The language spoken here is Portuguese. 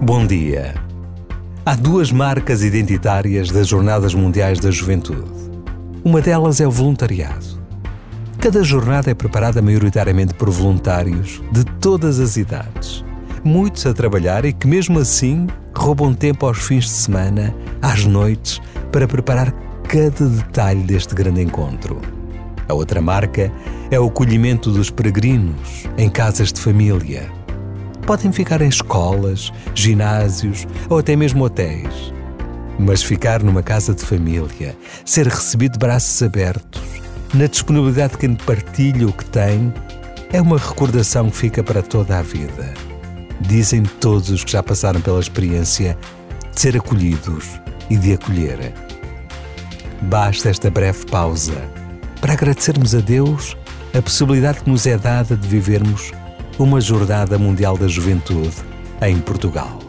Bom dia. Há duas marcas identitárias das Jornadas Mundiais da Juventude. Uma delas é o voluntariado. Cada jornada é preparada maioritariamente por voluntários de todas as idades. Muitos a trabalhar e que, mesmo assim, roubam tempo aos fins de semana, às noites, para preparar cada detalhe deste grande encontro. A outra marca é o acolhimento dos peregrinos em casas de família Podem ficar em escolas, ginásios ou até mesmo hotéis. Mas ficar numa casa de família, ser recebido de braços abertos, na disponibilidade de quem partilha o que tem, é uma recordação que fica para toda a vida. Dizem todos os que já passaram pela experiência de ser acolhidos e de acolher. Basta esta breve pausa para agradecermos a Deus a possibilidade que nos é dada de vivermos uma Jornada Mundial da Juventude em Portugal.